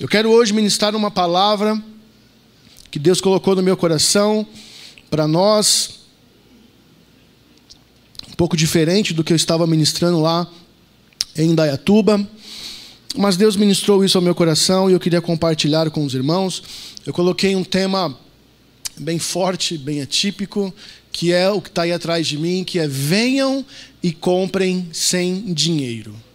Eu quero hoje ministrar uma palavra que Deus colocou no meu coração para nós, um pouco diferente do que eu estava ministrando lá em Dayatuba, mas Deus ministrou isso ao meu coração e eu queria compartilhar com os irmãos. Eu coloquei um tema bem forte, bem atípico, que é o que está aí atrás de mim, que é venham e comprem sem dinheiro.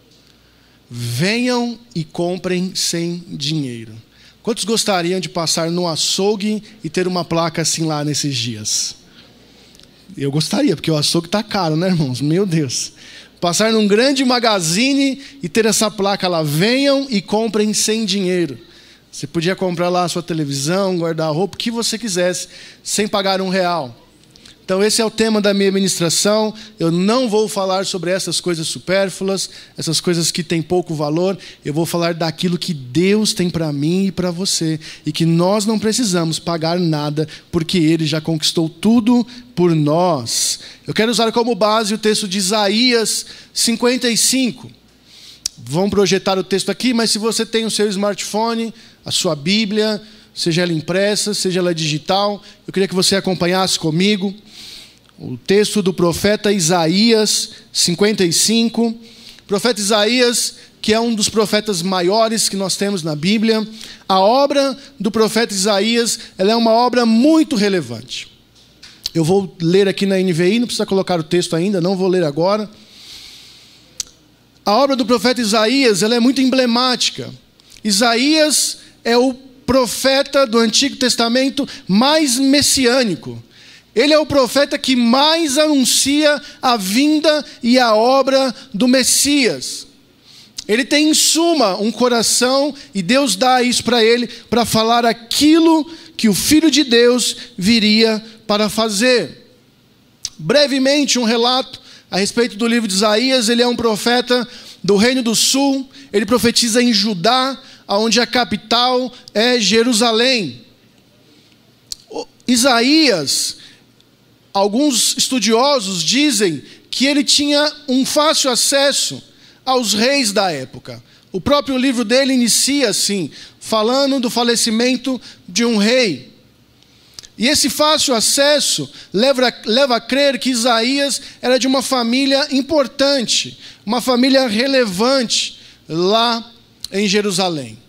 Venham e comprem sem dinheiro. Quantos gostariam de passar no açougue e ter uma placa assim lá nesses dias? Eu gostaria, porque o açougue está caro, né, irmãos? Meu Deus. Passar num grande magazine e ter essa placa lá. Venham e comprem sem dinheiro. Você podia comprar lá a sua televisão, guarda-roupa, o que você quisesse, sem pagar um real. Então, esse é o tema da minha ministração. Eu não vou falar sobre essas coisas supérfluas, essas coisas que têm pouco valor. Eu vou falar daquilo que Deus tem para mim e para você. E que nós não precisamos pagar nada, porque Ele já conquistou tudo por nós. Eu quero usar como base o texto de Isaías 55. Vamos projetar o texto aqui, mas se você tem o seu smartphone, a sua Bíblia, seja ela impressa, seja ela digital, eu queria que você acompanhasse comigo o texto do profeta Isaías 55. O profeta Isaías, que é um dos profetas maiores que nós temos na Bíblia, a obra do profeta Isaías ela é uma obra muito relevante. Eu vou ler aqui na NVI, não precisa colocar o texto ainda, não vou ler agora. A obra do profeta Isaías ela é muito emblemática. Isaías é o profeta do Antigo Testamento mais messiânico. Ele é o profeta que mais anuncia a vinda e a obra do Messias. Ele tem, em suma, um coração, e Deus dá isso para ele, para falar aquilo que o Filho de Deus viria para fazer. Brevemente, um relato a respeito do livro de Isaías: ele é um profeta do Reino do Sul, ele profetiza em Judá, onde a capital é Jerusalém. Isaías Alguns estudiosos dizem que ele tinha um fácil acesso aos reis da época. O próprio livro dele inicia assim, falando do falecimento de um rei. E esse fácil acesso leva, leva a crer que Isaías era de uma família importante, uma família relevante lá em Jerusalém.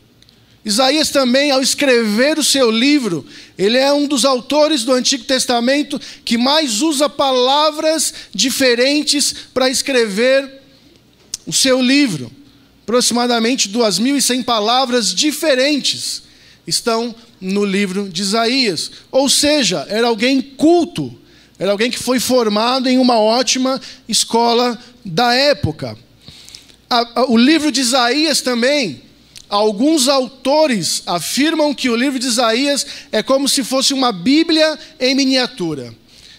Isaías também, ao escrever o seu livro, ele é um dos autores do Antigo Testamento que mais usa palavras diferentes para escrever o seu livro. Aproximadamente 2.100 palavras diferentes estão no livro de Isaías. Ou seja, era alguém culto, era alguém que foi formado em uma ótima escola da época. O livro de Isaías também Alguns autores afirmam que o livro de Isaías é como se fosse uma Bíblia em miniatura.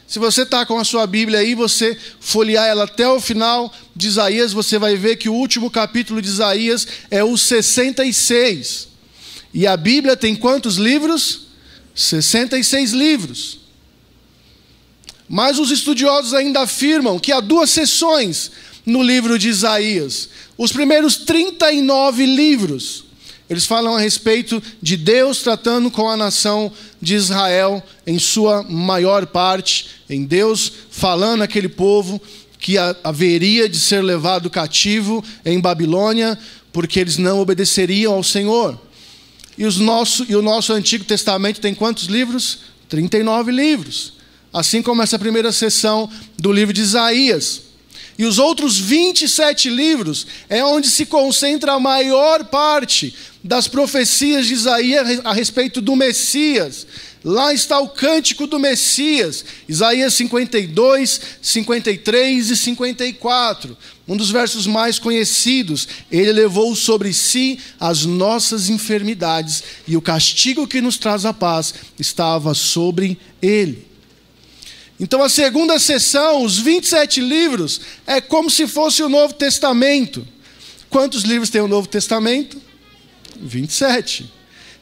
Se você está com a sua Bíblia aí, você folhear ela até o final de Isaías, você vai ver que o último capítulo de Isaías é o 66. E a Bíblia tem quantos livros? 66 livros. Mas os estudiosos ainda afirmam que há duas sessões no livro de Isaías. Os primeiros 39 livros, eles falam a respeito de Deus tratando com a nação de Israel em sua maior parte, em Deus falando àquele povo que haveria de ser levado cativo em Babilônia, porque eles não obedeceriam ao Senhor. E, os nosso, e o nosso Antigo Testamento tem quantos livros? 39 livros. Assim como essa primeira sessão do livro de Isaías. E os outros 27 livros é onde se concentra a maior parte das profecias de Isaías a respeito do Messias. Lá está o cântico do Messias, Isaías 52, 53 e 54. um dos versos mais conhecidos, ele levou sobre si as nossas enfermidades e o castigo que nos traz a paz estava sobre ele. Então, a segunda sessão, os 27 livros, é como se fosse o Novo Testamento. Quantos livros tem o Novo Testamento? 27.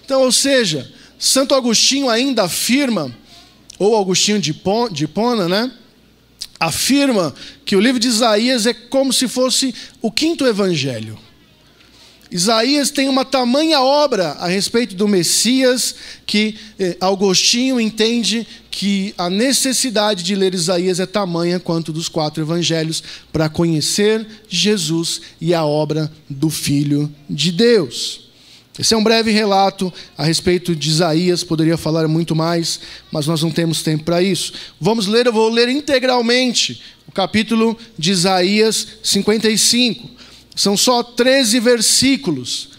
Então, ou seja, Santo Agostinho ainda afirma, ou Agostinho de Hipona, né? Afirma que o livro de Isaías é como se fosse o quinto evangelho. Isaías tem uma tamanha obra a respeito do Messias que eh, entende que a necessidade de ler Isaías é tamanha quanto dos quatro evangelhos para conhecer Jesus e a obra do Filho de Deus. Esse é um breve relato a respeito de Isaías, poderia falar muito mais, mas nós não temos tempo para isso. Vamos ler, eu vou ler integralmente o capítulo de Isaías 55. São só 13 versículos.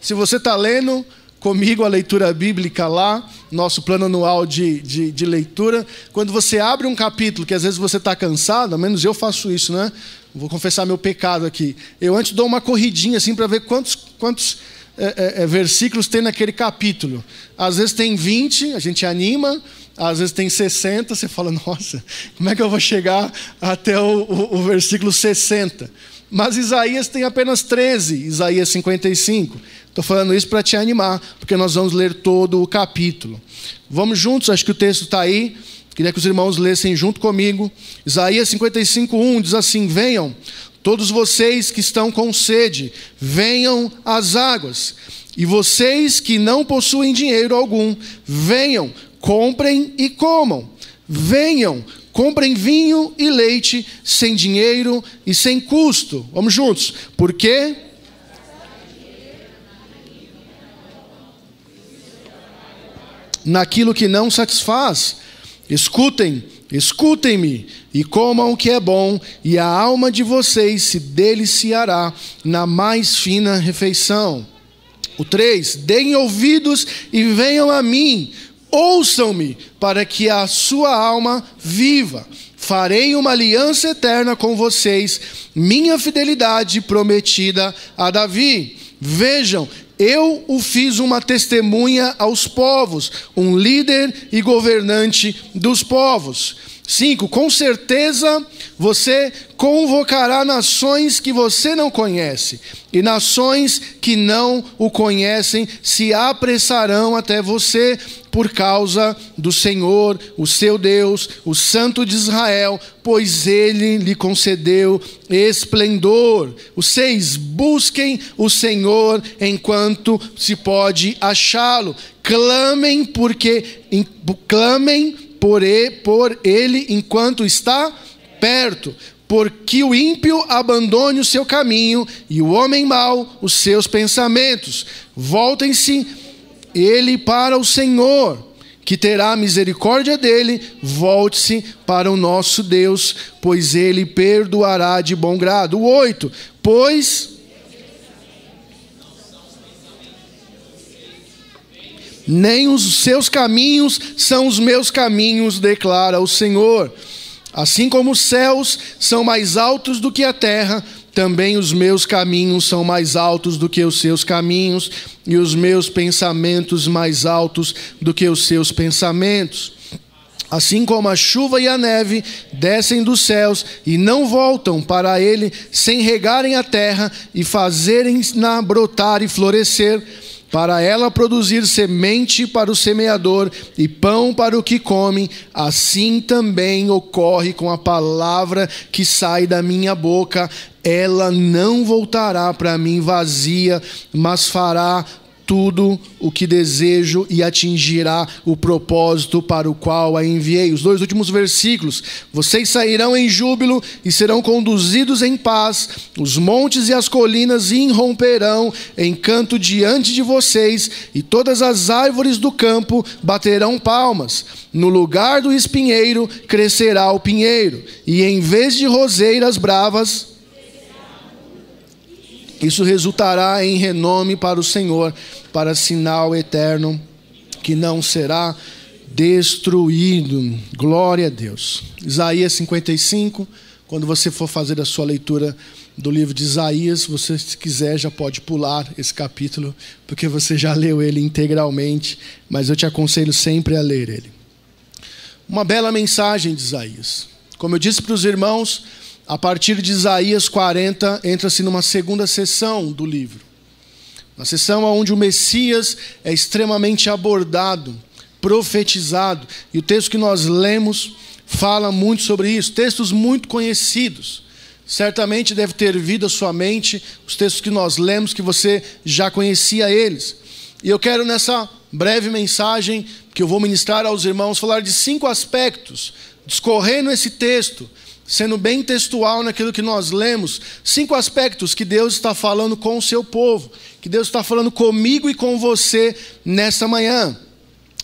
Se você está lendo comigo a leitura bíblica lá, nosso plano anual de, de, de, leitura, quando você abre um capítulo que às vezes você está cansado, ao menos eu faço isso, né? Vou confessar meu pecado aqui. Eu antes dou uma corridinha assim para ver quantos, quantos é, é, é, versículos tem naquele capítulo. Às vezes tem 20, a gente anima, às vezes tem 60, você fala, nossa, como é que eu vou chegar até o, o, o versículo 60? Mas Isaías tem apenas 13, Isaías 55. Estou falando isso para te animar, porque nós vamos ler todo o capítulo. Vamos juntos, acho que o texto está aí. Queria que os irmãos lessem junto comigo. Isaías 55, 1 diz assim: Venham, todos vocês que estão com sede, venham às águas. E vocês que não possuem dinheiro algum, venham, comprem e comam. Venham, Comprem vinho e leite sem dinheiro e sem custo. Vamos juntos. Por quê? Naquilo que não satisfaz. Escutem, escutem-me e comam o que é bom, e a alma de vocês se deliciará na mais fina refeição. O 3: Deem ouvidos e venham a mim Ouçam-me, para que a sua alma viva. Farei uma aliança eterna com vocês, minha fidelidade prometida a Davi. Vejam, eu o fiz uma testemunha aos povos, um líder e governante dos povos. 5. Com certeza você convocará nações que você não conhece, e nações que não o conhecem se apressarão até você por causa do Senhor, o seu Deus, o Santo de Israel, pois ele lhe concedeu esplendor. Os seis, busquem o Senhor enquanto se pode achá-lo. Clamem porque clamem por ele enquanto está perto, porque o ímpio abandone o seu caminho e o homem mau os seus pensamentos. Voltem-se ele para o Senhor, que terá misericórdia dele, volte-se para o nosso Deus, pois ele perdoará de bom grado. O 8. Pois nem os seus caminhos são os meus caminhos, declara o Senhor. Assim como os céus são mais altos do que a terra, também os meus caminhos são mais altos do que os seus caminhos, e os meus pensamentos mais altos do que os seus pensamentos. Assim como a chuva e a neve descem dos céus e não voltam para ele sem regarem a terra e fazerem-na brotar e florescer, para ela produzir semente para o semeador e pão para o que come, assim também ocorre com a palavra que sai da minha boca. Ela não voltará para mim vazia, mas fará tudo o que desejo e atingirá o propósito para o qual a enviei. Os dois últimos versículos: Vocês sairão em júbilo e serão conduzidos em paz, os montes e as colinas irromperão em canto diante de vocês, e todas as árvores do campo baterão palmas. No lugar do espinheiro crescerá o pinheiro, e em vez de roseiras bravas, isso resultará em renome para o Senhor, para sinal eterno que não será destruído. Glória a Deus. Isaías 55, quando você for fazer a sua leitura do livro de Isaías. Você, se quiser, já pode pular esse capítulo, porque você já leu ele integralmente, mas eu te aconselho sempre a ler ele. Uma bela mensagem de Isaías. Como eu disse para os irmãos, a partir de Isaías 40, entra-se numa segunda sessão do livro. Uma sessão onde o Messias é extremamente abordado, profetizado. E o texto que nós lemos fala muito sobre isso, textos muito conhecidos. Certamente deve ter vindo à sua mente os textos que nós lemos, que você já conhecia eles. E eu quero nessa breve mensagem que eu vou ministrar aos irmãos falar de cinco aspectos, discorrendo esse texto, sendo bem textual naquilo que nós lemos, cinco aspectos que Deus está falando com o seu povo, que Deus está falando comigo e com você nesta manhã.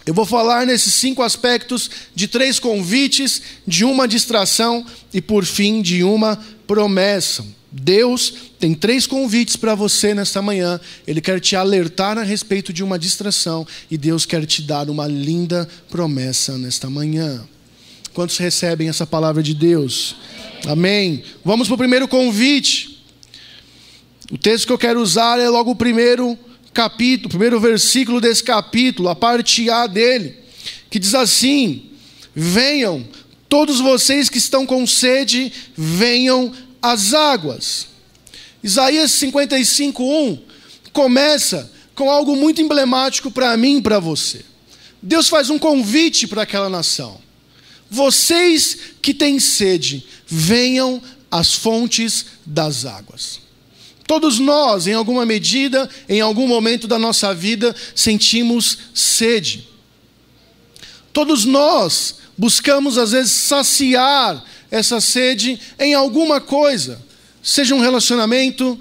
Eu vou falar nesses cinco aspectos de três convites, de uma distração e, por fim, de uma promessa. Deus tem três convites para você nesta manhã. Ele quer te alertar a respeito de uma distração e Deus quer te dar uma linda promessa nesta manhã. Quantos recebem essa palavra de Deus? Amém. Vamos para o primeiro convite. O texto que eu quero usar é logo o primeiro capítulo, primeiro versículo desse capítulo, a parte A dele, que diz assim: Venham, todos vocês que estão com sede, venham às águas. Isaías 55, 1 começa com algo muito emblemático para mim e para você. Deus faz um convite para aquela nação. Vocês que têm sede, venham às fontes das águas. Todos nós, em alguma medida, em algum momento da nossa vida, sentimos sede. Todos nós buscamos, às vezes, saciar essa sede em alguma coisa, seja um relacionamento,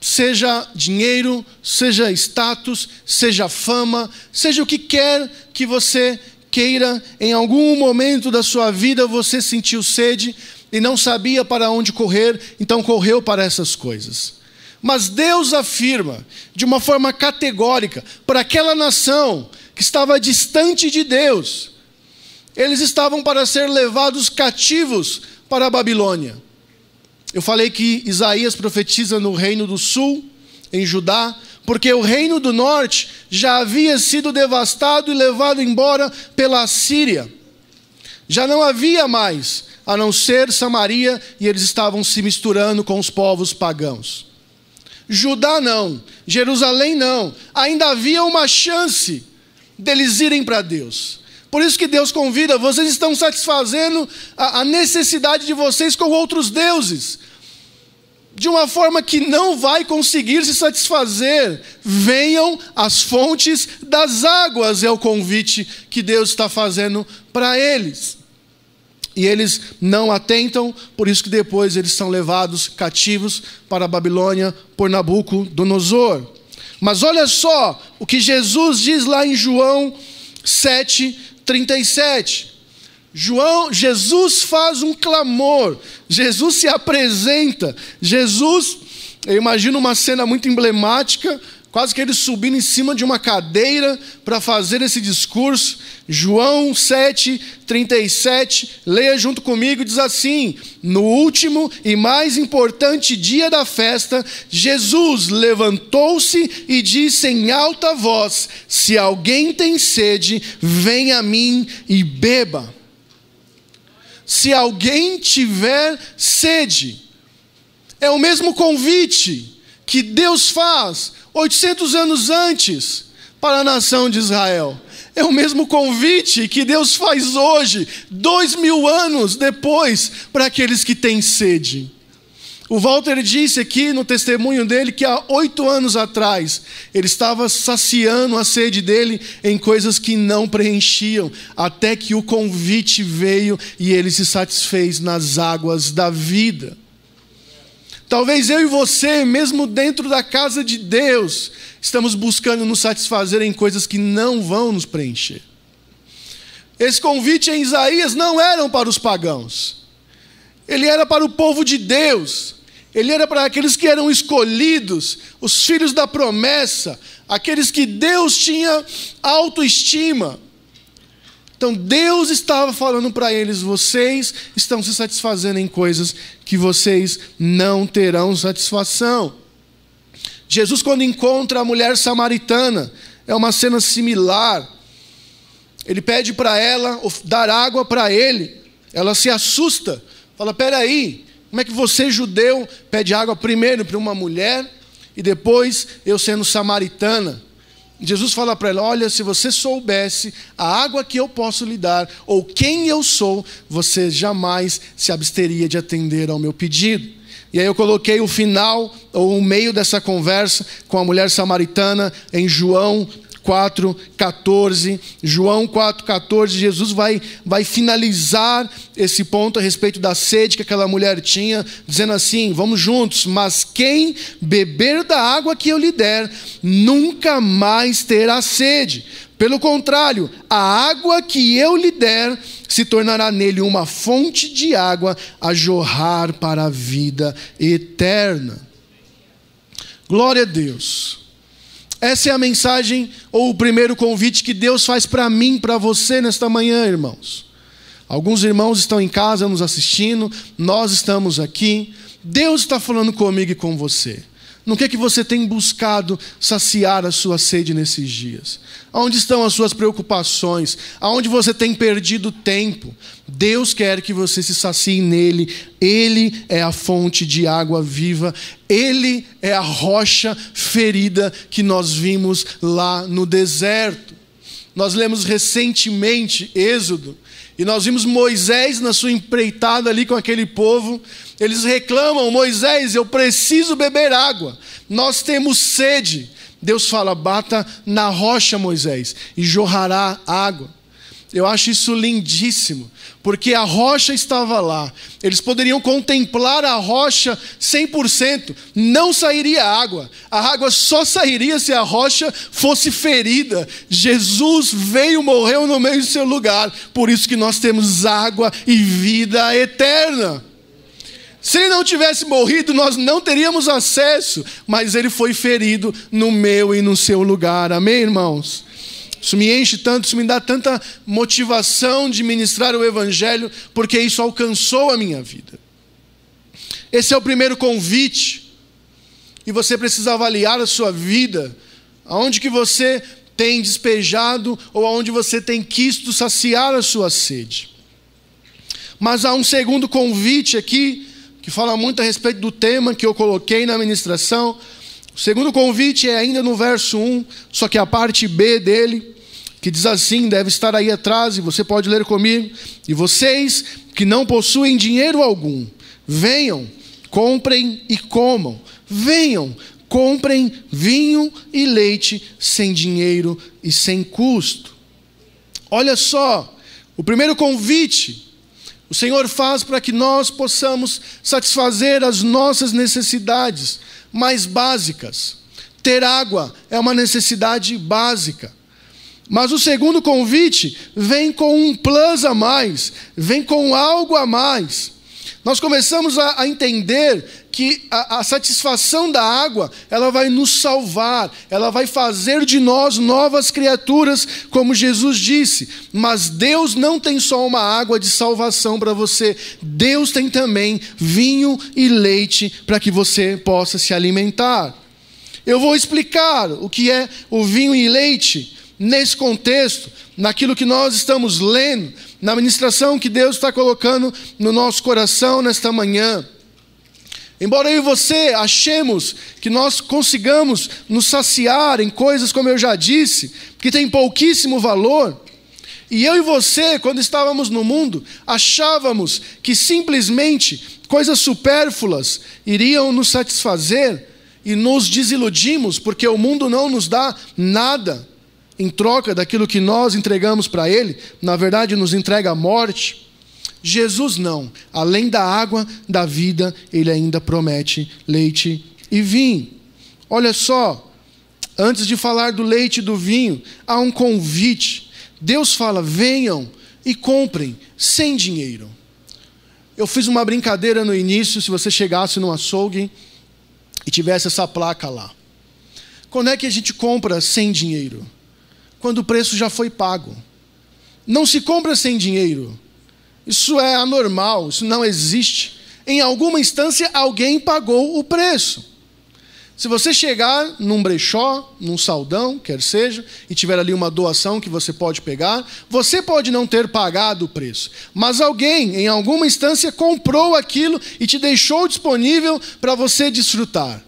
seja dinheiro, seja status, seja fama, seja o que quer que você queira, em algum momento da sua vida você sentiu sede e não sabia para onde correr, então correu para essas coisas. Mas Deus afirma de uma forma categórica para aquela nação que estava distante de Deus, eles estavam para ser levados cativos para a Babilônia. Eu falei que Isaías profetiza no reino do sul, em Judá, porque o reino do norte já havia sido devastado e levado embora pela Síria. Já não havia mais, a não ser Samaria, e eles estavam se misturando com os povos pagãos. Judá não, Jerusalém não. Ainda havia uma chance deles irem para Deus. Por isso que Deus convida, vocês estão satisfazendo a, a necessidade de vocês com outros deuses. De uma forma que não vai conseguir se satisfazer. Venham às fontes das águas, é o convite que Deus está fazendo para eles. E eles não atentam, por isso que depois eles são levados cativos para a Babilônia por Nabucodonosor. Mas olha só o que Jesus diz lá em João 7, 37. João, Jesus faz um clamor, Jesus se apresenta, Jesus, eu imagino uma cena muito emblemática, quase que ele subindo em cima de uma cadeira para fazer esse discurso. João 7, 37, leia junto comigo, diz assim: No último e mais importante dia da festa, Jesus levantou-se e disse em alta voz: Se alguém tem sede, venha a mim e beba. Se alguém tiver sede, é o mesmo convite que Deus faz 800 anos antes para a nação de Israel. É o mesmo convite que Deus faz hoje, dois mil anos depois, para aqueles que têm sede. O Walter disse aqui no testemunho dele que há oito anos atrás ele estava saciando a sede dele em coisas que não preenchiam, até que o convite veio e ele se satisfez nas águas da vida. Talvez eu e você, mesmo dentro da casa de Deus, estamos buscando nos satisfazer em coisas que não vão nos preencher. Esse convite em Isaías não era para os pagãos. Ele era para o povo de Deus. Ele era para aqueles que eram escolhidos, os filhos da promessa, aqueles que Deus tinha autoestima. Então Deus estava falando para eles: vocês estão se satisfazendo em coisas que vocês não terão satisfação. Jesus, quando encontra a mulher samaritana, é uma cena similar. Ele pede para ela dar água para ele. Ela se assusta. Fala: peraí, como é que você, judeu, pede água primeiro para uma mulher e depois eu sendo samaritana? Jesus fala para ela: Olha, se você soubesse a água que eu posso lhe dar, ou quem eu sou, você jamais se absteria de atender ao meu pedido. E aí eu coloquei o final, ou o meio dessa conversa com a mulher samaritana em João 4,14. João 4,14, Jesus vai, vai finalizar esse ponto a respeito da sede que aquela mulher tinha, dizendo assim: vamos juntos, mas quem beber da água que eu lhe der, nunca mais terá sede. Pelo contrário, a água que eu lhe der se tornará nele uma fonte de água a jorrar para a vida eterna. Glória a Deus. Essa é a mensagem ou o primeiro convite que Deus faz para mim, para você nesta manhã, irmãos. Alguns irmãos estão em casa nos assistindo, nós estamos aqui. Deus está falando comigo e com você. No que é que você tem buscado saciar a sua sede nesses dias? Onde estão as suas preocupações? Aonde você tem perdido tempo? Deus quer que você se sacie nele. Ele é a fonte de água viva. Ele é a rocha ferida que nós vimos lá no deserto. Nós lemos recentemente Êxodo e nós vimos Moisés na sua empreitada ali com aquele povo. Eles reclamam: Moisés, eu preciso beber água. Nós temos sede. Deus fala: bata na rocha, Moisés, e jorrará água. Eu acho isso lindíssimo, porque a rocha estava lá. Eles poderiam contemplar a rocha 100%, não sairia água. A água só sairia se a rocha fosse ferida. Jesus veio, morreu no meio do seu lugar. Por isso que nós temos água e vida eterna. Se ele não tivesse morrido, nós não teríamos acesso, mas ele foi ferido no meu e no seu lugar. Amém, irmãos? Isso me enche tanto, isso me dá tanta motivação de ministrar o Evangelho, porque isso alcançou a minha vida. Esse é o primeiro convite, e você precisa avaliar a sua vida, aonde que você tem despejado ou aonde você tem quisto saciar a sua sede. Mas há um segundo convite aqui, que fala muito a respeito do tema que eu coloquei na ministração, o segundo convite é ainda no verso 1, só que a parte B dele, que diz assim, deve estar aí atrás, e você pode ler comigo. E vocês que não possuem dinheiro algum, venham, comprem e comam. Venham, comprem vinho e leite sem dinheiro e sem custo. Olha só, o primeiro convite o Senhor faz para que nós possamos satisfazer as nossas necessidades mais básicas. Ter água é uma necessidade básica. Mas o segundo convite vem com um plus a mais, vem com algo a mais. Nós começamos a, a entender que a, a, satisfação da água, ela vai nos salvar, ela vai fazer de nós novas criaturas, como Jesus disse. Mas Deus não tem só uma água de salvação para você, Deus tem também vinho e leite para que você possa se alimentar. Eu vou explicar o que é o vinho e leite nesse contexto, naquilo que nós estamos lendo na ministração que Deus está colocando no nosso coração nesta manhã. Embora eu e você achemos que nós consigamos nos saciar em coisas, como eu já disse, que tem pouquíssimo valor, e eu e você, quando estávamos no mundo, achávamos que simplesmente coisas supérfluas iriam nos satisfazer e nos desiludimos, porque o mundo não nos dá nada em troca daquilo que nós entregamos para Ele, na verdade nos entrega a morte. Jesus não. Além da água da vida, Ele ainda promete leite e vinho. Olha só, antes de falar do leite e do vinho, há um convite. Deus fala: venham e comprem sem dinheiro. Eu fiz uma brincadeira no início, se você chegasse no açougue e tivesse essa placa lá. Quando é que a gente compra sem dinheiro? Quando o preço já foi pago. não se compra sem dinheiro. Isso é anormal, isso não existe. Em alguma instância, alguém pagou o preço. Se você chegar num brechó, num saldão, quer seja, e tiver ali uma doação que você pode pegar, você pode não ter pagado o preço, mas alguém, em alguma instância, comprou aquilo e te deixou disponível para você desfrutar.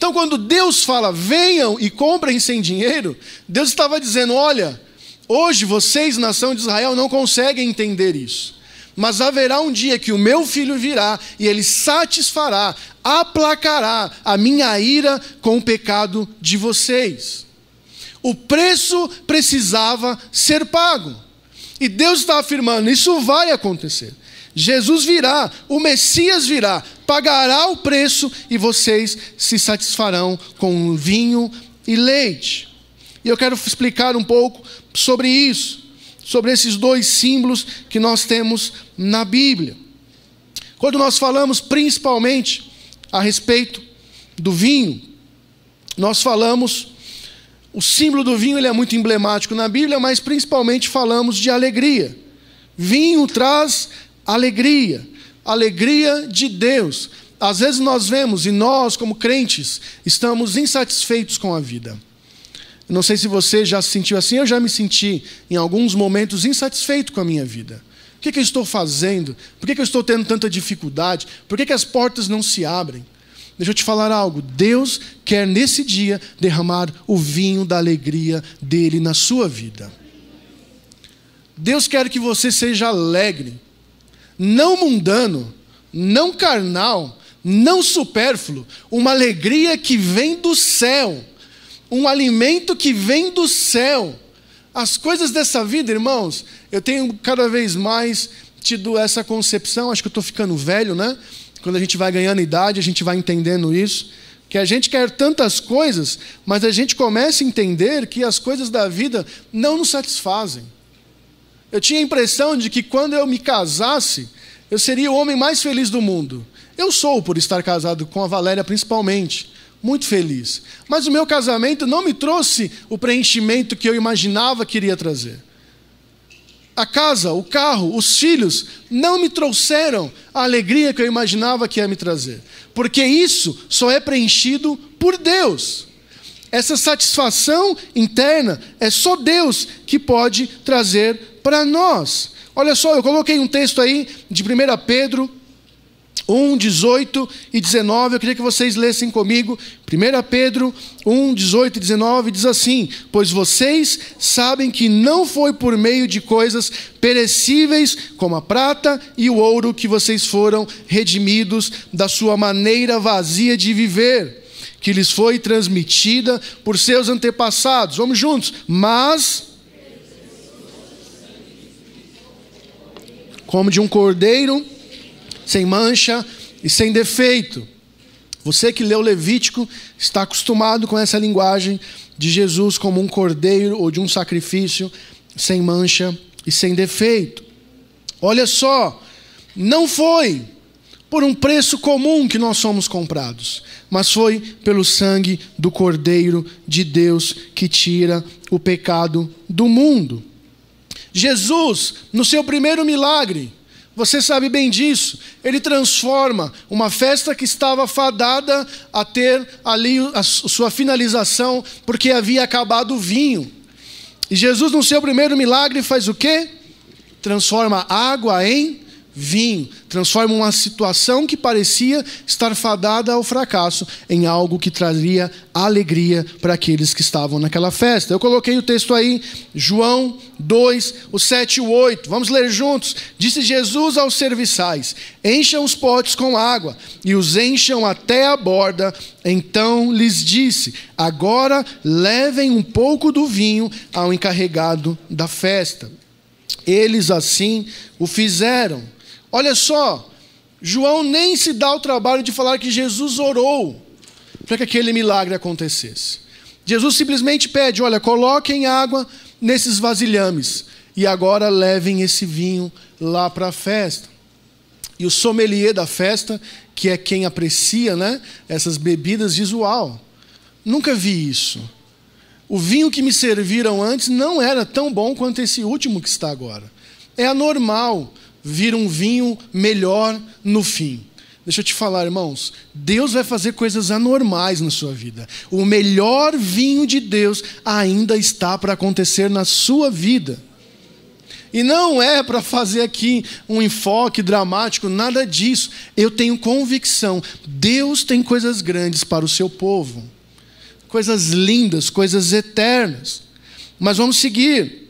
Então, quando Deus fala, venham e comprem sem dinheiro, Deus estava dizendo: olha, hoje vocês, nação de Israel, não conseguem entender isso. Mas haverá um dia que o meu filho virá e ele satisfará, aplacará a minha ira com o pecado de vocês. O preço precisava ser pago. E Deus está afirmando: isso vai acontecer. Jesus virá, o Messias virá, pagará o preço e vocês se satisfarão com vinho e leite. E eu quero explicar um pouco sobre isso sobre esses dois símbolos que nós temos na Bíblia. Quando nós falamos principalmente a respeito do vinho, nós falamos o símbolo do vinho ele é muito emblemático na Bíblia, mas principalmente falamos de alegria. Vinho traz alegria, alegria de Deus. Às vezes nós vemos e nós, como crentes, estamos insatisfeitos com a vida. Não sei se você já se sentiu assim, eu já me senti em alguns momentos insatisfeito com a minha vida. O que, que eu estou fazendo? Por que, que eu estou tendo tanta dificuldade? Por que, que as portas não se abrem? Deixa eu te falar algo. Deus quer nesse dia derramar o vinho da alegria dele na sua vida. Deus quer que você seja alegre, não mundano, não carnal, não supérfluo, uma alegria que vem do céu um alimento que vem do céu. As coisas dessa vida, irmãos, eu tenho cada vez mais tido essa concepção, acho que eu estou ficando velho, né? Quando a gente vai ganhando idade, a gente vai entendendo isso. Que a gente quer tantas coisas, mas a gente começa a entender que as coisas da vida não nos satisfazem. Eu tinha a impressão de que quando eu me casasse, eu seria o homem mais feliz do mundo. Eu sou por estar casado com a Valéria, principalmente muito feliz. Mas o meu casamento não me trouxe o preenchimento que eu imaginava que iria trazer. A casa, o carro, os filhos não me trouxeram a alegria que eu imaginava que ia me trazer. Porque isso só é preenchido por Deus. Essa satisfação interna é só Deus que pode trazer para nós. Olha só, eu coloquei um texto aí de 1 Pedro 1, 18 e 19, eu queria que vocês lessem comigo. 1 Pedro 1, 18 e 19 diz assim: Pois vocês sabem que não foi por meio de coisas perecíveis, como a prata e o ouro, que vocês foram redimidos da sua maneira vazia de viver, que lhes foi transmitida por seus antepassados. Vamos juntos. Mas. Como de um cordeiro sem mancha e sem defeito. Você que leu Levítico está acostumado com essa linguagem de Jesus como um cordeiro ou de um sacrifício sem mancha e sem defeito. Olha só, não foi por um preço comum que nós somos comprados, mas foi pelo sangue do Cordeiro de Deus que tira o pecado do mundo. Jesus, no seu primeiro milagre, você sabe bem disso. Ele transforma uma festa que estava fadada a ter ali a sua finalização, porque havia acabado o vinho. E Jesus, no seu primeiro milagre, faz o quê? Transforma água em vinho, transforma uma situação que parecia estar fadada ao fracasso em algo que traria alegria para aqueles que estavam naquela festa. Eu coloquei o texto aí, João 2, o 7 e o 8. Vamos ler juntos. Disse Jesus aos serviçais: Encham os potes com água e os encham até a borda. Então lhes disse: Agora levem um pouco do vinho ao encarregado da festa. Eles assim o fizeram. Olha só, João nem se dá o trabalho de falar que Jesus orou para que aquele milagre acontecesse. Jesus simplesmente pede: olha, coloquem água nesses vasilhames e agora levem esse vinho lá para a festa. E o sommelier da festa, que é quem aprecia né, essas bebidas, diz: Uau, nunca vi isso. o vinho que me serviram antes não era tão bom quanto esse último que está agora. É anormal vir um vinho melhor no fim. Deixa eu te falar, irmãos, Deus vai fazer coisas anormais na sua vida. O melhor vinho de Deus ainda está para acontecer na sua vida. E não é para fazer aqui um enfoque dramático, nada disso. Eu tenho convicção, Deus tem coisas grandes para o seu povo. Coisas lindas, coisas eternas. Mas vamos seguir.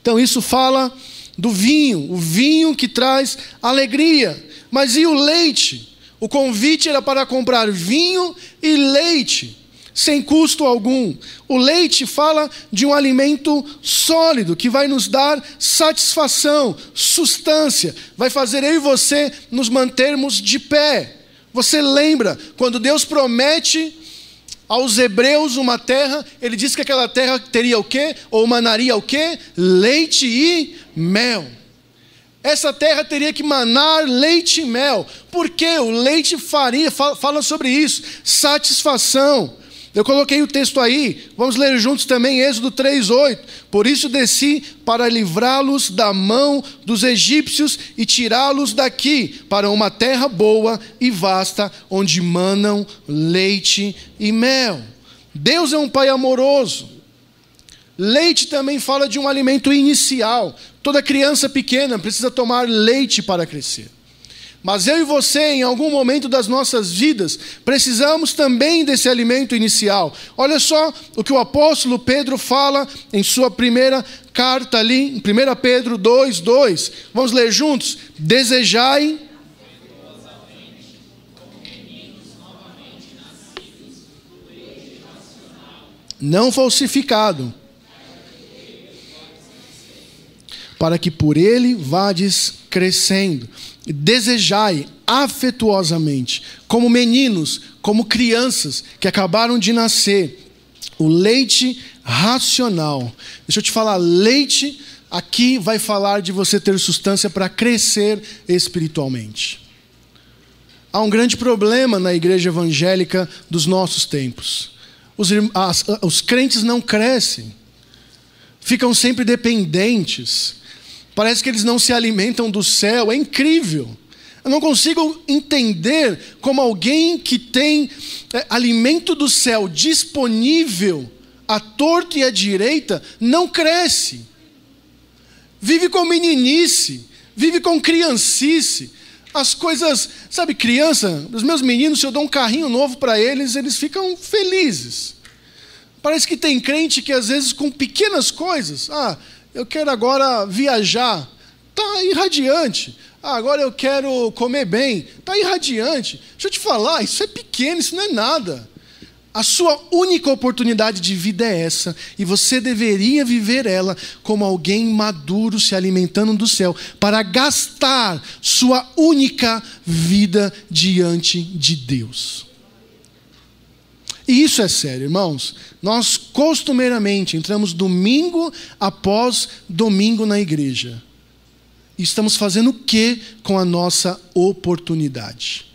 Então isso fala do vinho, o vinho que traz alegria. Mas e o leite? O convite era para comprar vinho e leite, sem custo algum. O leite fala de um alimento sólido que vai nos dar satisfação, sustância, vai fazer eu e você nos mantermos de pé. Você lembra quando Deus promete aos hebreus uma terra, ele disse que aquela terra teria o quê? Ou manaria o quê? Leite e mel. Essa terra teria que manar leite e mel. Porque o leite faria, fala sobre isso, satisfação. Eu coloquei o texto aí, vamos ler juntos também Êxodo 3:8. Por isso desci para livrá-los da mão dos egípcios e tirá-los daqui para uma terra boa e vasta, onde manam leite e mel. Deus é um pai amoroso. Leite também fala de um alimento inicial. Toda criança pequena precisa tomar leite para crescer. Mas eu e você, em algum momento das nossas vidas, precisamos também desse alimento inicial. Olha só o que o apóstolo Pedro fala em sua primeira carta ali, em 1 Pedro 2, 2. Vamos ler juntos? Desejai. Não falsificado para que por ele vades crescendo. Desejai afetuosamente, como meninos, como crianças que acabaram de nascer, o leite racional. Deixa eu te falar, leite aqui vai falar de você ter substância para crescer espiritualmente. Há um grande problema na igreja evangélica dos nossos tempos. Os, as, os crentes não crescem, ficam sempre dependentes Parece que eles não se alimentam do céu, é incrível. Eu não consigo entender como alguém que tem é, alimento do céu disponível à torta e à direita não cresce. Vive com meninice, vive com criancice. As coisas, sabe, criança, os meus meninos, se eu dou um carrinho novo para eles, eles ficam felizes. Parece que tem crente que às vezes com pequenas coisas, ah, eu quero agora viajar. Está irradiante. Ah, agora eu quero comer bem. Está irradiante. Deixa eu te falar, isso é pequeno, isso não é nada. A sua única oportunidade de vida é essa, e você deveria viver ela como alguém maduro se alimentando do céu, para gastar sua única vida diante de Deus. E isso é sério, irmãos. Nós costumeiramente entramos domingo após domingo na igreja. E estamos fazendo o que com a nossa oportunidade?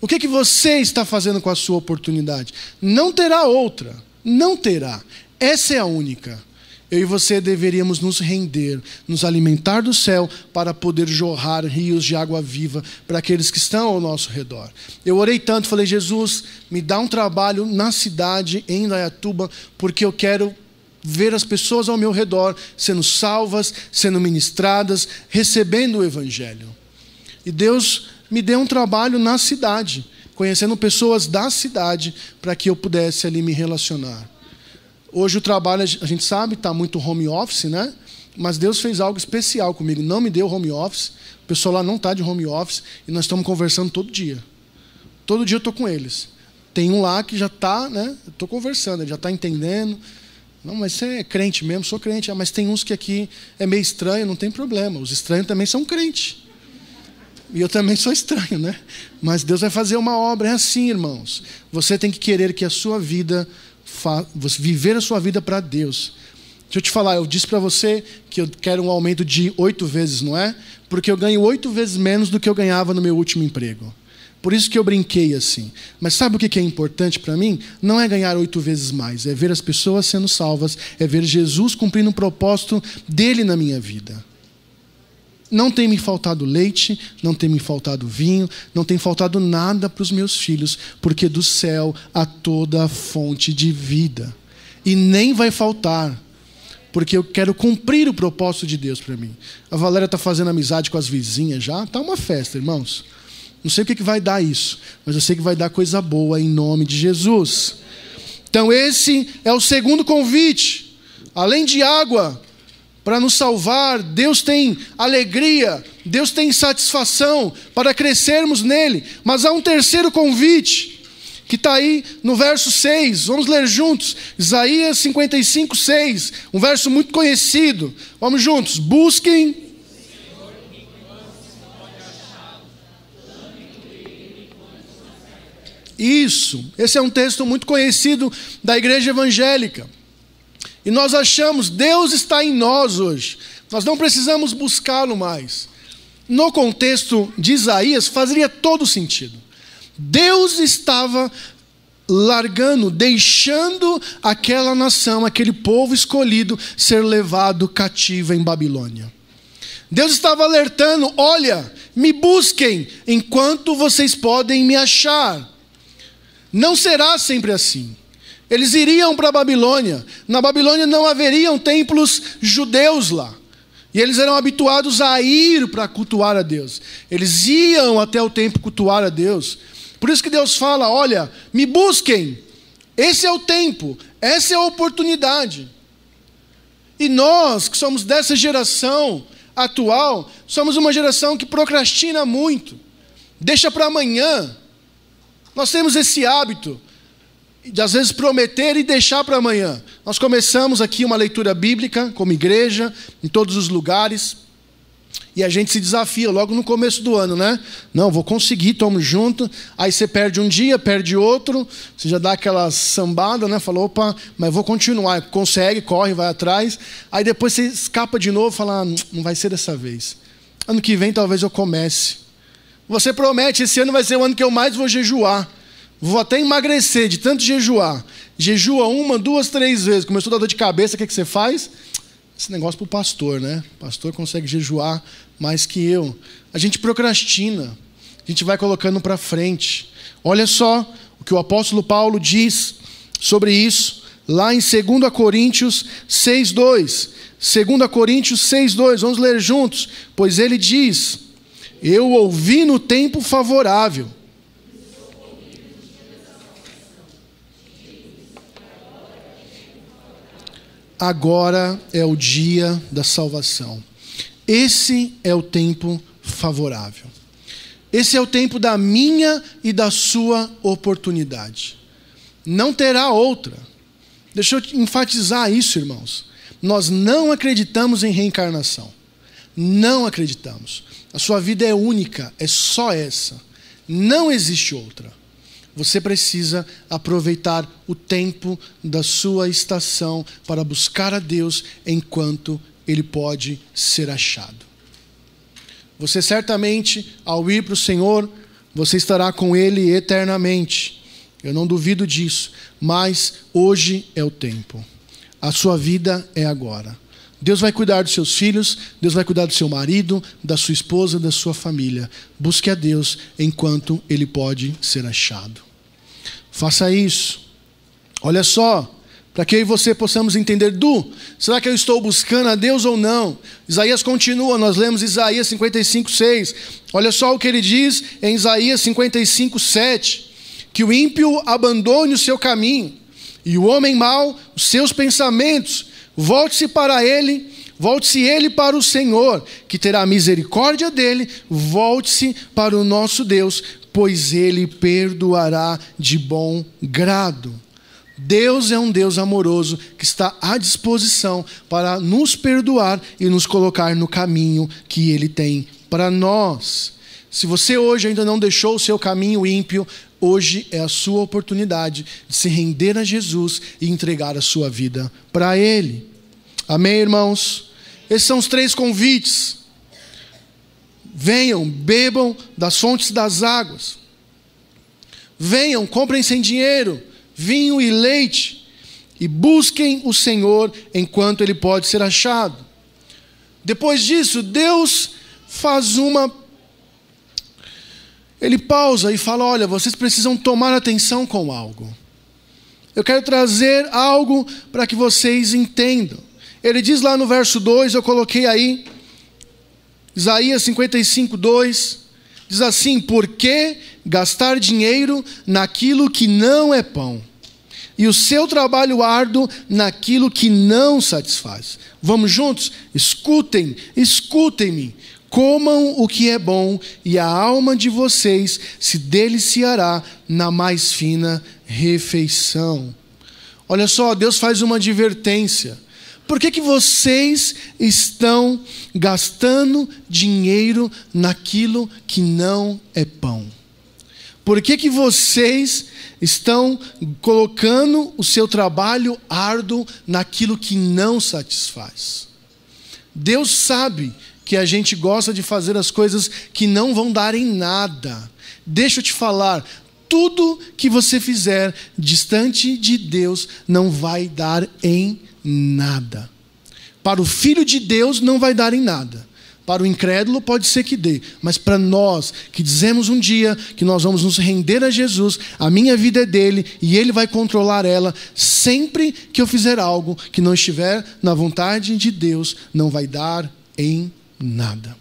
O que, que você está fazendo com a sua oportunidade? Não terá outra. Não terá. Essa é a única. Eu e você deveríamos nos render, nos alimentar do céu para poder jorrar rios de água viva para aqueles que estão ao nosso redor. Eu orei tanto, falei: Jesus, me dá um trabalho na cidade, em Dayatuba, porque eu quero ver as pessoas ao meu redor sendo salvas, sendo ministradas, recebendo o Evangelho. E Deus me deu um trabalho na cidade, conhecendo pessoas da cidade, para que eu pudesse ali me relacionar. Hoje o trabalho, a gente sabe, está muito home office, né? Mas Deus fez algo especial comigo. Não me deu home office. O pessoal lá não está de home office. E nós estamos conversando todo dia. Todo dia eu estou com eles. Tem um lá que já está, né? Estou conversando, ele já está entendendo. Não, mas você é crente mesmo, sou crente. Ah, mas tem uns que aqui é meio estranho, não tem problema. Os estranhos também são crentes. E eu também sou estranho, né? Mas Deus vai fazer uma obra, é assim, irmãos. Você tem que querer que a sua vida viver a sua vida para Deus. Deixa eu te falar, eu disse para você que eu quero um aumento de oito vezes, não é? Porque eu ganho oito vezes menos do que eu ganhava no meu último emprego. Por isso que eu brinquei assim. Mas sabe o que é importante para mim? Não é ganhar oito vezes mais, é ver as pessoas sendo salvas, é ver Jesus cumprindo um propósito dele na minha vida. Não tem me faltado leite, não tem me faltado vinho, não tem faltado nada para os meus filhos, porque do céu há toda a fonte de vida. E nem vai faltar, porque eu quero cumprir o propósito de Deus para mim. A Valéria está fazendo amizade com as vizinhas já, está uma festa, irmãos. Não sei o que vai dar isso, mas eu sei que vai dar coisa boa em nome de Jesus. Então, esse é o segundo convite. Além de água, para nos salvar, Deus tem alegria, Deus tem satisfação para crescermos nele. Mas há um terceiro convite, que está aí no verso 6. Vamos ler juntos. Isaías 55, 6. Um verso muito conhecido. Vamos juntos. Busquem. Isso, esse é um texto muito conhecido da igreja evangélica. E nós achamos, Deus está em nós hoje. Nós não precisamos buscá-lo mais. No contexto de Isaías, fazia todo sentido. Deus estava largando, deixando aquela nação, aquele povo escolhido, ser levado cativo em Babilônia. Deus estava alertando: olha, me busquem enquanto vocês podem me achar. Não será sempre assim. Eles iriam para a Babilônia. Na Babilônia não haveriam templos judeus lá. E eles eram habituados a ir para cultuar a Deus. Eles iam até o templo cultuar a Deus. Por isso que Deus fala: olha, me busquem. Esse é o tempo, essa é a oportunidade. E nós, que somos dessa geração atual, somos uma geração que procrastina muito, deixa para amanhã. Nós temos esse hábito de às vezes prometer e deixar para amanhã. Nós começamos aqui uma leitura bíblica, como igreja, em todos os lugares, e a gente se desafia logo no começo do ano, né? Não, vou conseguir, tomo junto. Aí você perde um dia, perde outro, você já dá aquela sambada, né? Falou, opa, mas vou continuar. Consegue, corre, vai atrás. Aí depois você escapa de novo fala, ah, não vai ser dessa vez. Ano que vem talvez eu comece. Você promete, esse ano vai ser o ano que eu mais vou jejuar. Vou até emagrecer de tanto jejuar. Jejua uma, duas, três vezes. Começou a dar dor de cabeça, o que, que você faz? Esse negócio para o pastor, né? O pastor consegue jejuar mais que eu. A gente procrastina. A gente vai colocando para frente. Olha só o que o apóstolo Paulo diz sobre isso, lá em 2 Coríntios 6,2. 2 Coríntios 6,2, vamos ler juntos. Pois ele diz: Eu ouvi no tempo favorável agora é o dia da salvação. Esse é o tempo favorável. Esse é o tempo da minha e da sua oportunidade. Não terá outra. Deixa eu enfatizar isso, irmãos. Nós não acreditamos em reencarnação. Não acreditamos. A sua vida é única, é só essa. Não existe outra. Você precisa aproveitar o tempo da sua estação para buscar a Deus enquanto ele pode ser achado. Você certamente, ao ir para o Senhor, você estará com Ele eternamente. Eu não duvido disso, mas hoje é o tempo. A sua vida é agora. Deus vai cuidar dos seus filhos, Deus vai cuidar do seu marido, da sua esposa, da sua família. Busque a Deus enquanto Ele pode ser achado. Faça isso. Olha só, para que eu e você possamos entender do, será que eu estou buscando a Deus ou não? Isaías continua, nós lemos Isaías 55, 6. Olha só o que ele diz em Isaías 55, 7. Que o ímpio abandone o seu caminho, e o homem mau os seus pensamentos, volte-se para ele, volte-se ele para o Senhor, que terá misericórdia dele, volte-se para o nosso Deus, pois ele perdoará de bom grado. Deus é um Deus amoroso que está à disposição para nos perdoar e nos colocar no caminho que ele tem para nós. Se você hoje ainda não deixou o seu caminho ímpio, hoje é a sua oportunidade de se render a Jesus e entregar a sua vida para ele. Amém, irmãos? Esses são os três convites Venham, bebam das fontes das águas. Venham, comprem sem dinheiro vinho e leite, e busquem o Senhor enquanto ele pode ser achado. Depois disso, Deus faz uma. Ele pausa e fala: Olha, vocês precisam tomar atenção com algo. Eu quero trazer algo para que vocês entendam. Ele diz lá no verso 2, eu coloquei aí, Isaías 55, 2, diz assim: Por que gastar dinheiro naquilo que não é pão? e o seu trabalho árduo naquilo que não satisfaz. Vamos juntos? Escutem, escutem-me. Comam o que é bom, e a alma de vocês se deliciará na mais fina refeição. Olha só, Deus faz uma advertência. Por que, que vocês estão gastando dinheiro naquilo que não é pão? Por que, que vocês estão colocando o seu trabalho árduo naquilo que não satisfaz? Deus sabe que a gente gosta de fazer as coisas que não vão dar em nada. Deixa eu te falar, tudo que você fizer distante de Deus não vai dar em nada. Para o filho de Deus não vai dar em nada. Para o incrédulo pode ser que dê, mas para nós que dizemos um dia que nós vamos nos render a Jesus, a minha vida é dele e ele vai controlar ela, sempre que eu fizer algo que não estiver na vontade de Deus, não vai dar em nada.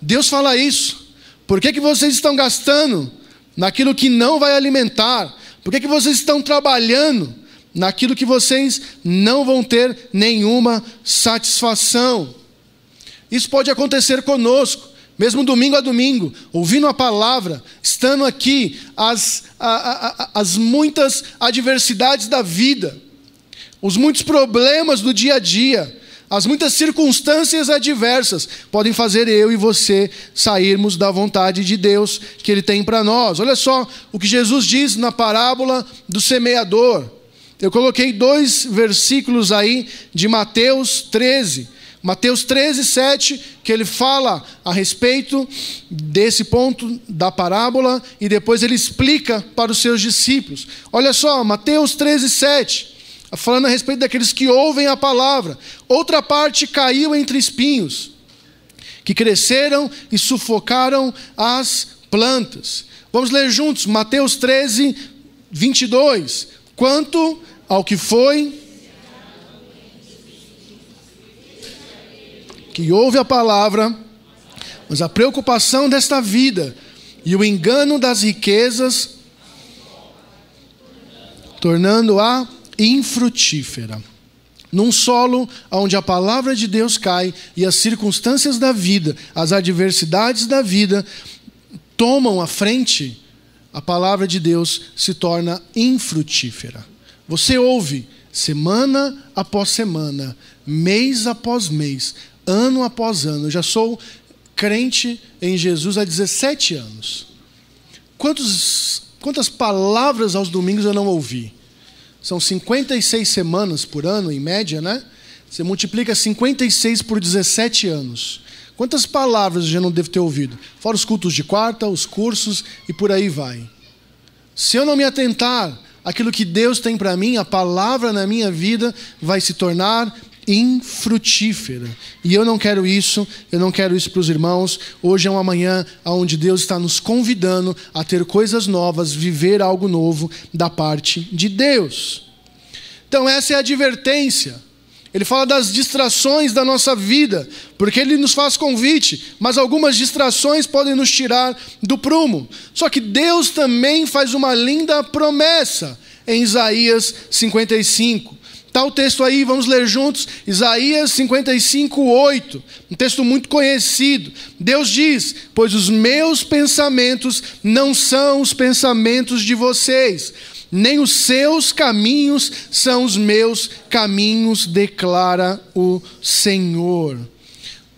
Deus fala isso. Por que, que vocês estão gastando naquilo que não vai alimentar? Por que, que vocês estão trabalhando naquilo que vocês não vão ter nenhuma satisfação? Isso pode acontecer conosco, mesmo domingo a domingo, ouvindo a palavra, estando aqui, as, a, a, as muitas adversidades da vida, os muitos problemas do dia a dia, as muitas circunstâncias adversas podem fazer eu e você sairmos da vontade de Deus que Ele tem para nós. Olha só o que Jesus diz na parábola do semeador. Eu coloquei dois versículos aí de Mateus 13. Mateus 13, 7, que ele fala a respeito desse ponto da parábola e depois ele explica para os seus discípulos. Olha só, Mateus 13, 7, falando a respeito daqueles que ouvem a palavra. Outra parte caiu entre espinhos, que cresceram e sufocaram as plantas. Vamos ler juntos, Mateus 13, 22. Quanto ao que foi que ouve a palavra, mas a preocupação desta vida e o engano das riquezas, tornando-a infrutífera. Num solo onde a palavra de Deus cai e as circunstâncias da vida, as adversidades da vida tomam a frente, a palavra de Deus se torna infrutífera. Você ouve semana após semana, mês após mês, ano após ano. Eu já sou crente em Jesus há 17 anos. Quantos, quantas palavras aos domingos eu não ouvi? São 56 semanas por ano, em média, né? Você multiplica 56 por 17 anos. Quantas palavras eu já não devo ter ouvido? Fora os cultos de quarta, os cursos e por aí vai. Se eu não me atentar àquilo que Deus tem para mim, a palavra na minha vida vai se tornar infrutífera. E eu não quero isso, eu não quero isso para os irmãos. Hoje é uma manhã onde Deus está nos convidando a ter coisas novas, viver algo novo da parte de Deus. Então, essa é a advertência. Ele fala das distrações da nossa vida, porque ele nos faz convite, mas algumas distrações podem nos tirar do prumo. Só que Deus também faz uma linda promessa em Isaías 55. Está o texto aí, vamos ler juntos, Isaías 55, 8, um texto muito conhecido. Deus diz: Pois os meus pensamentos não são os pensamentos de vocês, nem os seus caminhos são os meus caminhos, declara o Senhor.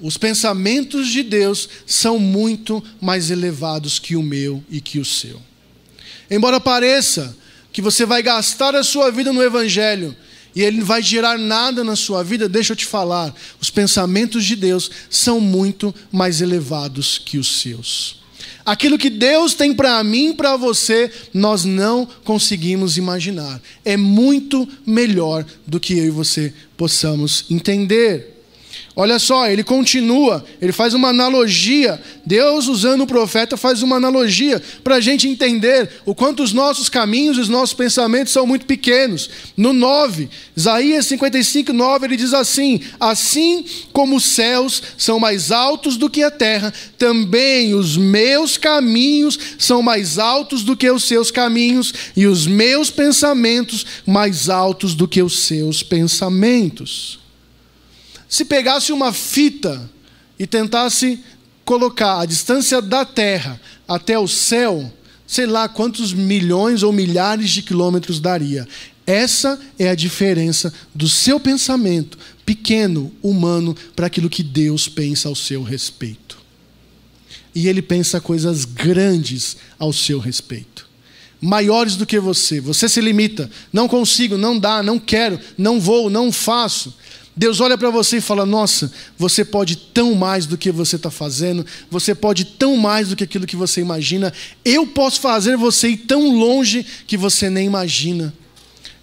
Os pensamentos de Deus são muito mais elevados que o meu e que o seu. Embora pareça que você vai gastar a sua vida no Evangelho, e ele não vai gerar nada na sua vida, deixa eu te falar, os pensamentos de Deus são muito mais elevados que os seus. Aquilo que Deus tem para mim, para você, nós não conseguimos imaginar. É muito melhor do que eu e você possamos entender. Olha só, ele continua, ele faz uma analogia. Deus, usando o profeta, faz uma analogia para a gente entender o quanto os nossos caminhos e os nossos pensamentos são muito pequenos. No 9, Isaías 55, 9, ele diz assim: Assim como os céus são mais altos do que a terra, também os meus caminhos são mais altos do que os seus caminhos, e os meus pensamentos mais altos do que os seus pensamentos. Se pegasse uma fita e tentasse colocar a distância da Terra até o céu, sei lá quantos milhões ou milhares de quilômetros daria. Essa é a diferença do seu pensamento pequeno, humano, para aquilo que Deus pensa ao seu respeito. E Ele pensa coisas grandes ao seu respeito. Maiores do que você. Você se limita. Não consigo, não dá, não quero, não vou, não faço. Deus olha para você e fala: Nossa, você pode tão mais do que você está fazendo, você pode tão mais do que aquilo que você imagina. Eu posso fazer você ir tão longe que você nem imagina.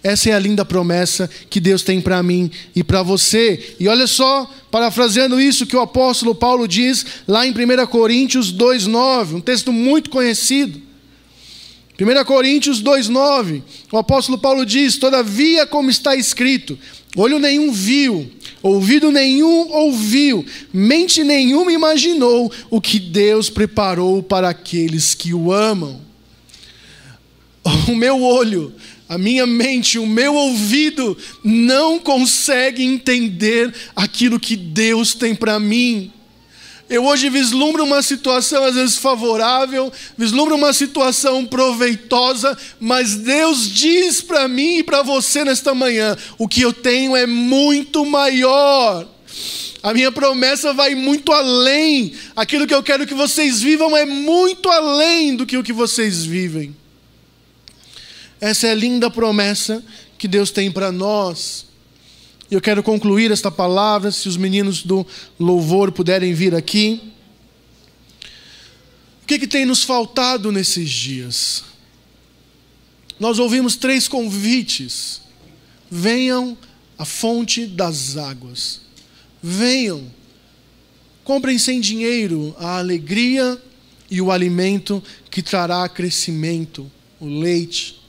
Essa é a linda promessa que Deus tem para mim e para você. E olha só, parafraseando isso que o apóstolo Paulo diz lá em 1 Coríntios 2,9, um texto muito conhecido. 1 Coríntios 2,9, o apóstolo Paulo diz: Todavia, como está escrito, olho nenhum viu, ouvido nenhum ouviu, mente nenhuma imaginou o que Deus preparou para aqueles que o amam. O meu olho, a minha mente, o meu ouvido não consegue entender aquilo que Deus tem para mim. Eu hoje vislumbro uma situação às vezes favorável, vislumbro uma situação proveitosa, mas Deus diz para mim e para você nesta manhã: o que eu tenho é muito maior. A minha promessa vai muito além. Aquilo que eu quero que vocês vivam é muito além do que o que vocês vivem. Essa é a linda promessa que Deus tem para nós. Eu quero concluir esta palavra, se os meninos do louvor puderem vir aqui. O que, que tem nos faltado nesses dias? Nós ouvimos três convites. Venham à fonte das águas. Venham. Comprem sem dinheiro a alegria e o alimento que trará crescimento, o leite.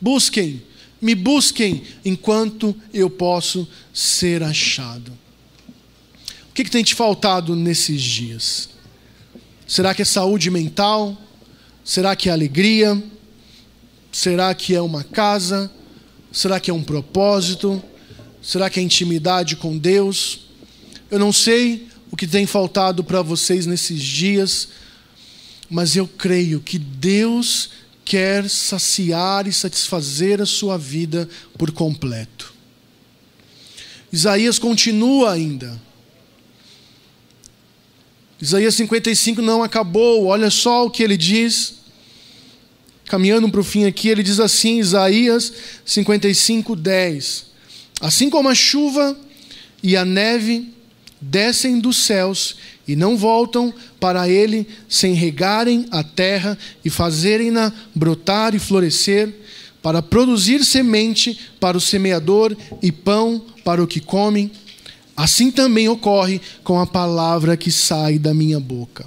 Busquem me busquem enquanto eu posso ser achado. O que, que tem te faltado nesses dias? Será que é saúde mental? Será que é alegria? Será que é uma casa? Será que é um propósito? Será que é intimidade com Deus? Eu não sei o que tem faltado para vocês nesses dias, mas eu creio que Deus quer saciar e satisfazer a sua vida por completo. Isaías continua ainda. Isaías 55 não acabou, olha só o que ele diz. Caminhando para o fim aqui, ele diz assim, Isaías 55, 10. Assim como a chuva e a neve descem dos céus e não voltam para ele sem regarem a terra e fazerem-na brotar e florescer, para produzir semente para o semeador e pão para o que come. Assim também ocorre com a palavra que sai da minha boca.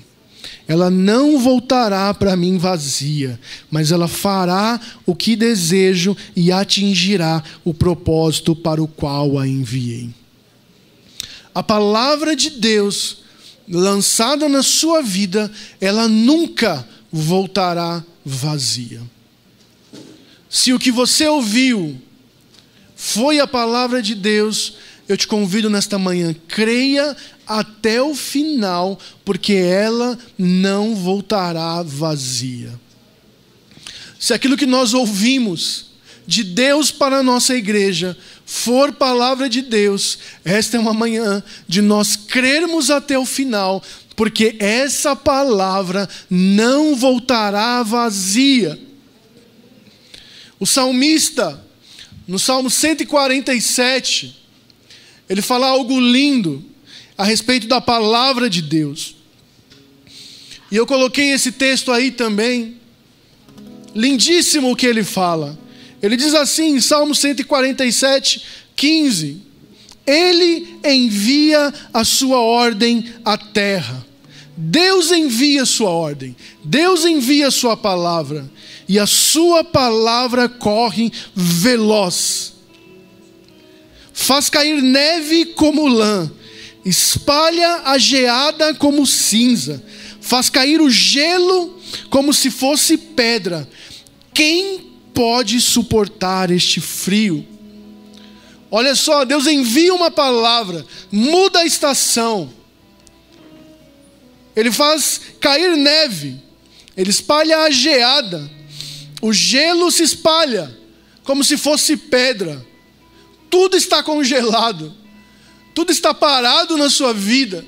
Ela não voltará para mim vazia, mas ela fará o que desejo e atingirá o propósito para o qual a enviei. A palavra de Deus lançada na sua vida, ela nunca voltará vazia. Se o que você ouviu foi a palavra de Deus, eu te convido nesta manhã, creia até o final, porque ela não voltará vazia. Se aquilo que nós ouvimos de Deus para a nossa igreja for palavra de Deus, esta é uma manhã de nós crermos até o final, porque essa palavra não voltará vazia. O salmista, no Salmo 147, ele fala algo lindo a respeito da palavra de Deus. E eu coloquei esse texto aí também. Lindíssimo o que ele fala. Ele diz assim, em Salmo 147, 15: Ele envia a sua ordem à terra. Deus envia a sua ordem, Deus envia a sua palavra, e a sua palavra corre veloz. Faz cair neve como lã, espalha a geada como cinza, faz cair o gelo como se fosse pedra. Quem pode suportar este frio? Olha só, Deus envia uma palavra, muda a estação. Ele faz cair neve, ele espalha a geada, o gelo se espalha como se fosse pedra. Tudo está congelado, tudo está parado na sua vida.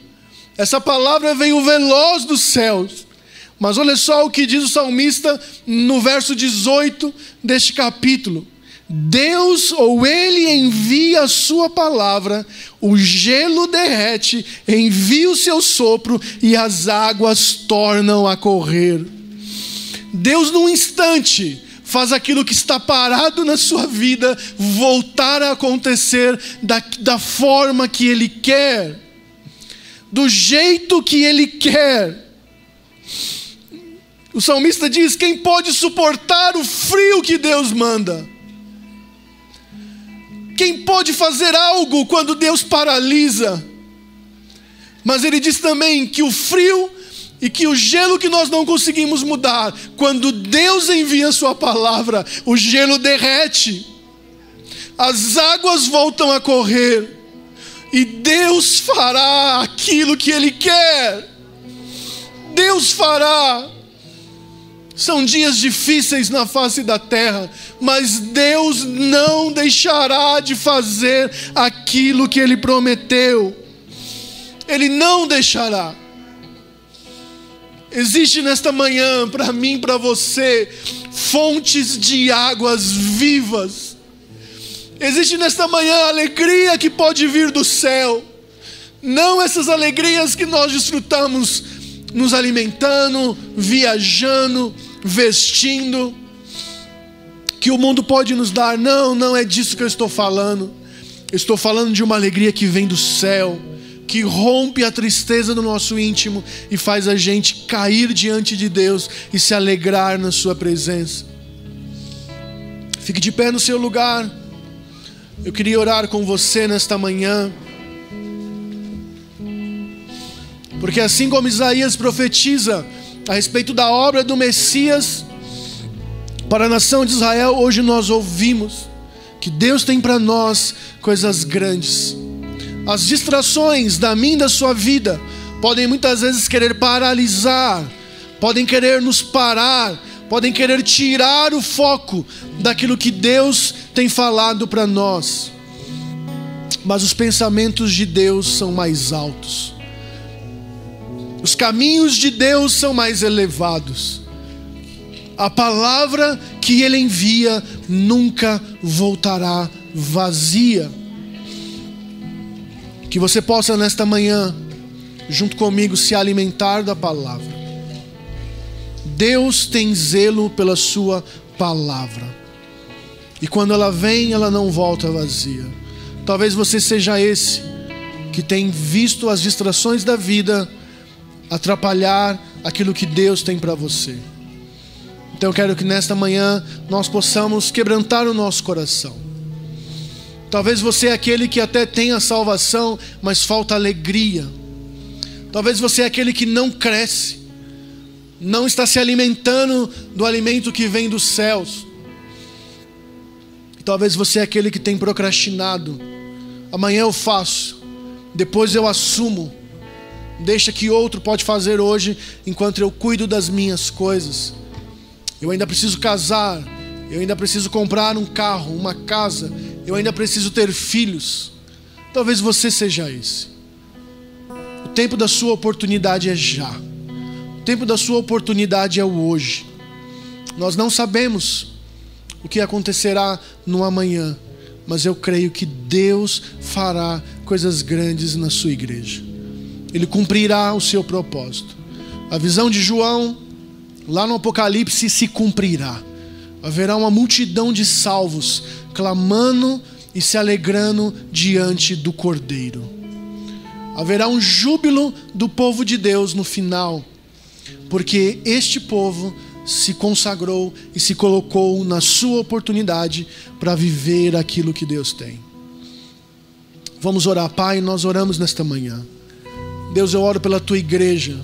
Essa palavra veio veloz dos céus. Mas olha só o que diz o salmista no verso 18 deste capítulo. Deus ou Ele envia a Sua palavra, o gelo derrete, envia o seu sopro e as águas tornam a correr. Deus, num instante, faz aquilo que está parado na sua vida voltar a acontecer da, da forma que Ele quer, do jeito que Ele quer. O salmista diz: quem pode suportar o frio que Deus manda? Quem pode fazer algo quando Deus paralisa? Mas ele diz também que o frio e que o gelo que nós não conseguimos mudar, quando Deus envia Sua palavra, o gelo derrete, as águas voltam a correr, e Deus fará aquilo que Ele quer. Deus fará. São dias difíceis na face da terra, mas Deus não deixará de fazer aquilo que Ele prometeu. Ele não deixará. Existe nesta manhã, para mim, para você, fontes de águas vivas. Existe nesta manhã alegria que pode vir do céu. Não essas alegrias que nós desfrutamos nos alimentando, viajando, vestindo, que o mundo pode nos dar. Não, não é disso que eu estou falando. Eu estou falando de uma alegria que vem do céu, que rompe a tristeza do nosso íntimo e faz a gente cair diante de Deus e se alegrar na Sua presença. Fique de pé no seu lugar. Eu queria orar com você nesta manhã. Porque assim como Isaías profetiza a respeito da obra do Messias para a nação de Israel, hoje nós ouvimos que Deus tem para nós coisas grandes. As distrações da minha da sua vida podem muitas vezes querer paralisar, podem querer nos parar, podem querer tirar o foco daquilo que Deus tem falado para nós. Mas os pensamentos de Deus são mais altos. Os caminhos de Deus são mais elevados. A palavra que Ele envia nunca voltará vazia. Que você possa nesta manhã, junto comigo, se alimentar da palavra. Deus tem zelo pela Sua palavra. E quando ela vem, ela não volta vazia. Talvez você seja esse que tem visto as distrações da vida atrapalhar aquilo que Deus tem para você. Então eu quero que nesta manhã nós possamos quebrantar o nosso coração. Talvez você é aquele que até tem a salvação, mas falta alegria. Talvez você é aquele que não cresce, não está se alimentando do alimento que vem dos céus. Talvez você é aquele que tem procrastinado. Amanhã eu faço, depois eu assumo deixa que outro pode fazer hoje enquanto eu cuido das minhas coisas. Eu ainda preciso casar, eu ainda preciso comprar um carro, uma casa, eu ainda preciso ter filhos. Talvez você seja esse. O tempo da sua oportunidade é já. O tempo da sua oportunidade é o hoje. Nós não sabemos o que acontecerá no amanhã, mas eu creio que Deus fará coisas grandes na sua igreja. Ele cumprirá o seu propósito. A visão de João, lá no Apocalipse, se cumprirá. Haverá uma multidão de salvos clamando e se alegrando diante do Cordeiro. Haverá um júbilo do povo de Deus no final, porque este povo se consagrou e se colocou na sua oportunidade para viver aquilo que Deus tem. Vamos orar, Pai, nós oramos nesta manhã. Deus, eu oro pela tua igreja,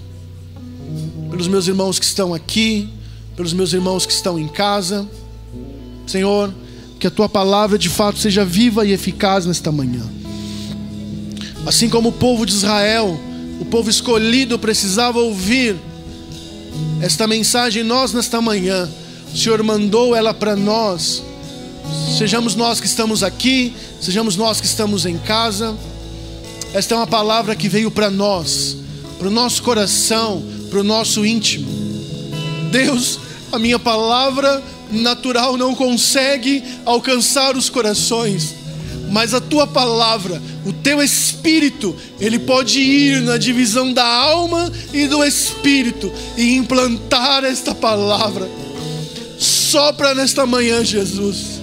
pelos meus irmãos que estão aqui, pelos meus irmãos que estão em casa. Senhor, que a tua palavra de fato seja viva e eficaz nesta manhã. Assim como o povo de Israel, o povo escolhido precisava ouvir esta mensagem, nós nesta manhã, o Senhor mandou ela para nós. Sejamos nós que estamos aqui, sejamos nós que estamos em casa. Esta é uma palavra que veio para nós, para o nosso coração, para o nosso íntimo. Deus, a minha palavra natural não consegue alcançar os corações, mas a tua palavra, o teu espírito, ele pode ir na divisão da alma e do espírito e implantar esta palavra. Sopra nesta manhã, Jesus.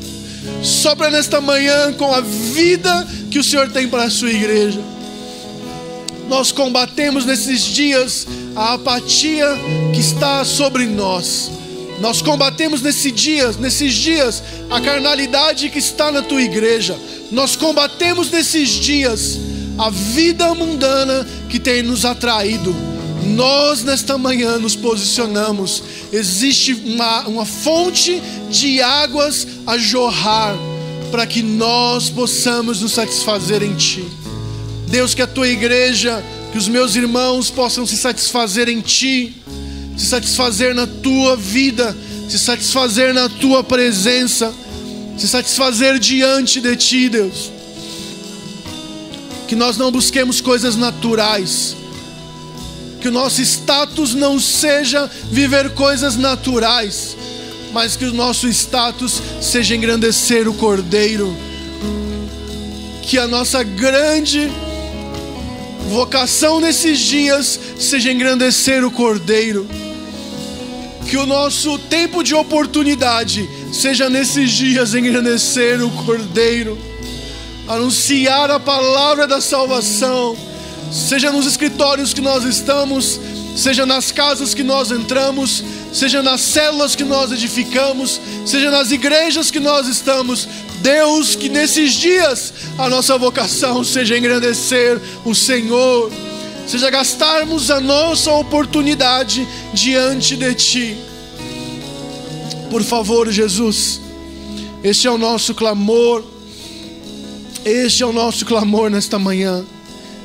Sopra nesta manhã com a vida que o Senhor tem para a sua igreja. Nós combatemos nesses dias a apatia que está sobre nós nós combatemos nesse dias, nesses dias a carnalidade que está na tua igreja. Nós combatemos nesses dias a vida mundana que tem nos atraído. Nós nesta manhã nos posicionamos. Existe uma, uma fonte de águas a jorrar para que nós possamos nos satisfazer em Ti. Deus, que a tua igreja, que os meus irmãos possam se satisfazer em Ti se satisfazer na tua vida, se satisfazer na tua presença, se satisfazer diante de ti, Deus. Que nós não busquemos coisas naturais, que o nosso status não seja viver coisas naturais, mas que o nosso status seja engrandecer o Cordeiro. Que a nossa grande vocação nesses dias seja engrandecer o Cordeiro que o nosso tempo de oportunidade seja nesses dias engrandecer o Cordeiro, anunciar a palavra da salvação, seja nos escritórios que nós estamos, seja nas casas que nós entramos, seja nas células que nós edificamos, seja nas igrejas que nós estamos. Deus, que nesses dias a nossa vocação seja engrandecer o Senhor seja gastarmos a nossa oportunidade diante de Ti. Por favor, Jesus, este é o nosso clamor, este é o nosso clamor nesta manhã,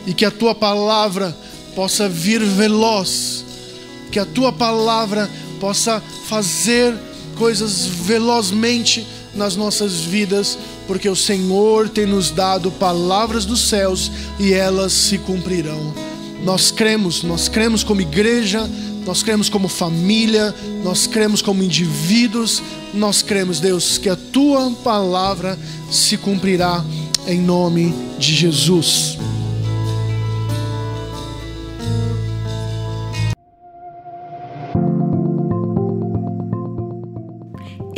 e que a Tua palavra possa vir veloz, que a Tua palavra possa fazer coisas velozmente nas nossas vidas, porque o Senhor tem nos dado palavras dos céus e elas se cumprirão. Nós cremos, nós cremos como igreja, nós cremos como família, nós cremos como indivíduos, nós cremos, Deus, que a tua palavra se cumprirá em nome de Jesus.